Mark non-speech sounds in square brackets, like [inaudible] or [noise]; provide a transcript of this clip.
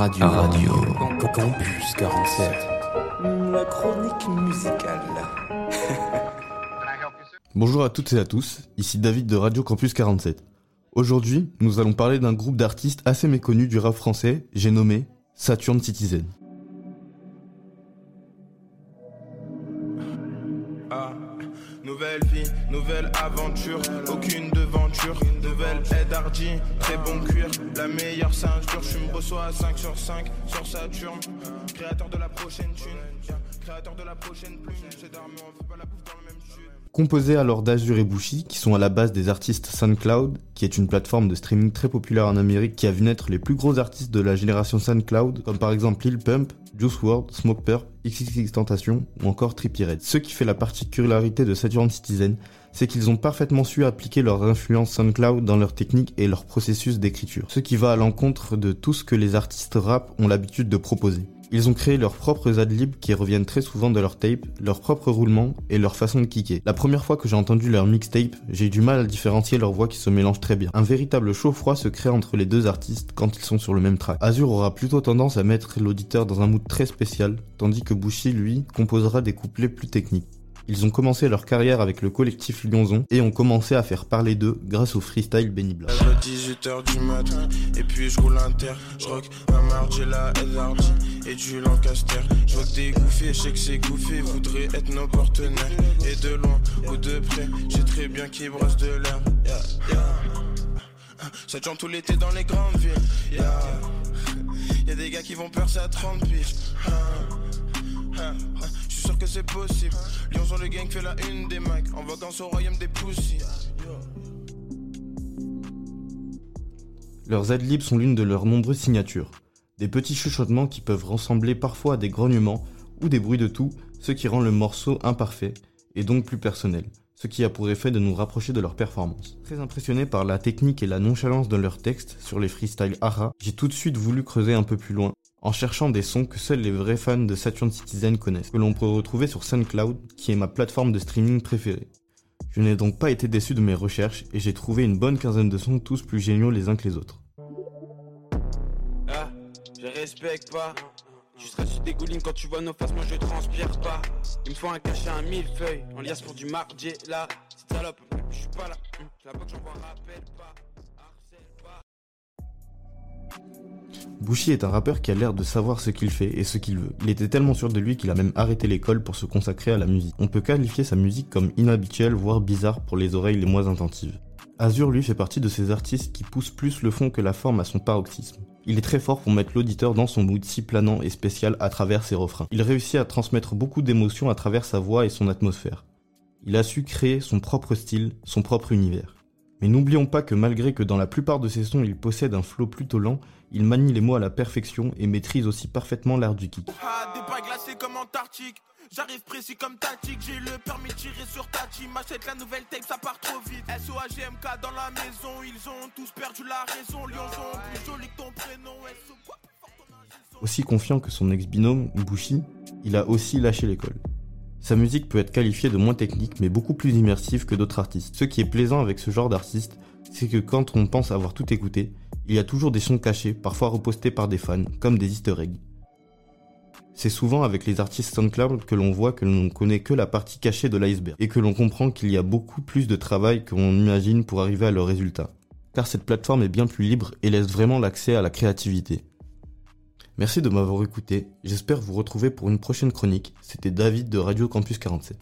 radio. radio. Campus 47. La chronique musicale. [laughs] Bonjour à toutes et à tous, ici David de Radio Campus 47. Aujourd'hui, nous allons parler d'un groupe d'artistes assez méconnus du rap français, j'ai nommé Saturn Citizen. Ah, nouvelle vie, nouvelle aventure, aucune devanture, nouvelle aide hardy, très bon cuir, la meilleure ceinture, je me reçois à 5 sur 5 sur Saturne, créateur de la prochaine thune, créateur de la prochaine plume, c'est d'armes, on fait pas la bouffe dans le même chute. Composé alors d'Azur et Bushi, qui sont à la base des artistes SoundCloud, qui est une plateforme de streaming très populaire en Amérique qui a vu naître les plus gros artistes de la génération SoundCloud, comme par exemple Lil Pump, Juice WRLD, Smoke Purp, XXX Tentation ou encore Trippie Red. Ce qui fait la particularité de Saturn Citizen, c'est qu'ils ont parfaitement su appliquer leurs influences SoundCloud dans leur technique et leur processus d'écriture, ce qui va à l'encontre de tout ce que les artistes rap ont l'habitude de proposer. Ils ont créé leurs propres adlibs qui reviennent très souvent de leur tape, leur propre roulement et leur façon de kicker. La première fois que j'ai entendu leur mixtape, j'ai eu du mal à différencier leurs voix qui se mélangent très bien. Un véritable chaud-froid se crée entre les deux artistes quand ils sont sur le même track. Azur aura plutôt tendance à mettre l'auditeur dans un mood très spécial, tandis que Bushi, lui, composera des couplets plus techniques. Ils ont commencé leur carrière avec le collectif Lyonzon et ont commencé à faire parler d'eux grâce au freestyle Benny. 18h du matin, et puis je roule inter, je rock un Hardy et du Lancaster. Je vois que t'es gouffé, je sais que c'est gouffé, voudrait être nos partenaires. Et de loin ou de près, j'ai très bien qui brosse de l'air. Yeah, yeah. Ça chante tout l'été dans les grandes villes. Yeah. Y'a des gars qui vont percer à 30 piges. C'est possible. Leurs adlibs sont l'une de leurs nombreuses signatures. Des petits chuchotements qui peuvent ressembler parfois à des grognements ou des bruits de tout, ce qui rend le morceau imparfait et donc plus personnel, ce qui a pour effet de nous rapprocher de leur performance. Très impressionné par la technique et la nonchalance de leurs textes sur les freestyles Ara, j'ai tout de suite voulu creuser un peu plus loin en cherchant des sons que seuls les vrais fans de Saturn Citizen connaissent, que l'on peut retrouver sur SoundCloud, qui est ma plateforme de streaming préférée. Je n'ai donc pas été déçu de mes recherches et j'ai trouvé une bonne quinzaine de sons tous plus géniaux les uns que les autres. Ah, je respecte pas. Tu seras sur des goulines quand tu vois nos faces, moi je transpire pas. Il me faut un cachet, un millefeuille, en liasse pour du mardier là. Salope, je suis pas là. La que j'envoie rappelle pas. Bushi est un rappeur qui a l'air de savoir ce qu'il fait et ce qu'il veut. Il était tellement sûr de lui qu'il a même arrêté l'école pour se consacrer à la musique. On peut qualifier sa musique comme inhabituelle, voire bizarre pour les oreilles les moins attentives. Azur, lui, fait partie de ces artistes qui poussent plus le fond que la forme à son paroxysme. Il est très fort pour mettre l'auditeur dans son mood si planant et spécial à travers ses refrains. Il réussit à transmettre beaucoup d'émotions à travers sa voix et son atmosphère. Il a su créer son propre style, son propre univers. Mais n'oublions pas que malgré que dans la plupart de ses sons il possède un flow plutôt lent, il manie les mots à la perfection et maîtrise aussi parfaitement l'art du kick. Ah, des pas glacés comme Antarctique. J'arrive précis comme tactique, j'ai le permis de tirer sur Tachi. M'achète la nouvelle tape, ça part trop vite. SOAGMK dans la maison, ils ont tous perdu la raison. Lyonzon, plus joli que ton prénom. Aussi confiant que son ex-binôme, Bushi, il a aussi lâché l'école. Sa musique peut être qualifiée de moins technique mais beaucoup plus immersive que d'autres artistes. Ce qui est plaisant avec ce genre d'artiste, c'est que quand on pense avoir tout écouté, il y a toujours des sons cachés, parfois repostés par des fans, comme des easter eggs. C'est souvent avec les artistes SoundCloud que l'on voit que l'on ne connaît que la partie cachée de l'iceberg, et que l'on comprend qu'il y a beaucoup plus de travail qu'on imagine pour arriver à leur résultat. Car cette plateforme est bien plus libre et laisse vraiment l'accès à la créativité. Merci de m'avoir écouté, j'espère vous retrouver pour une prochaine chronique. C'était David de Radio Campus 47.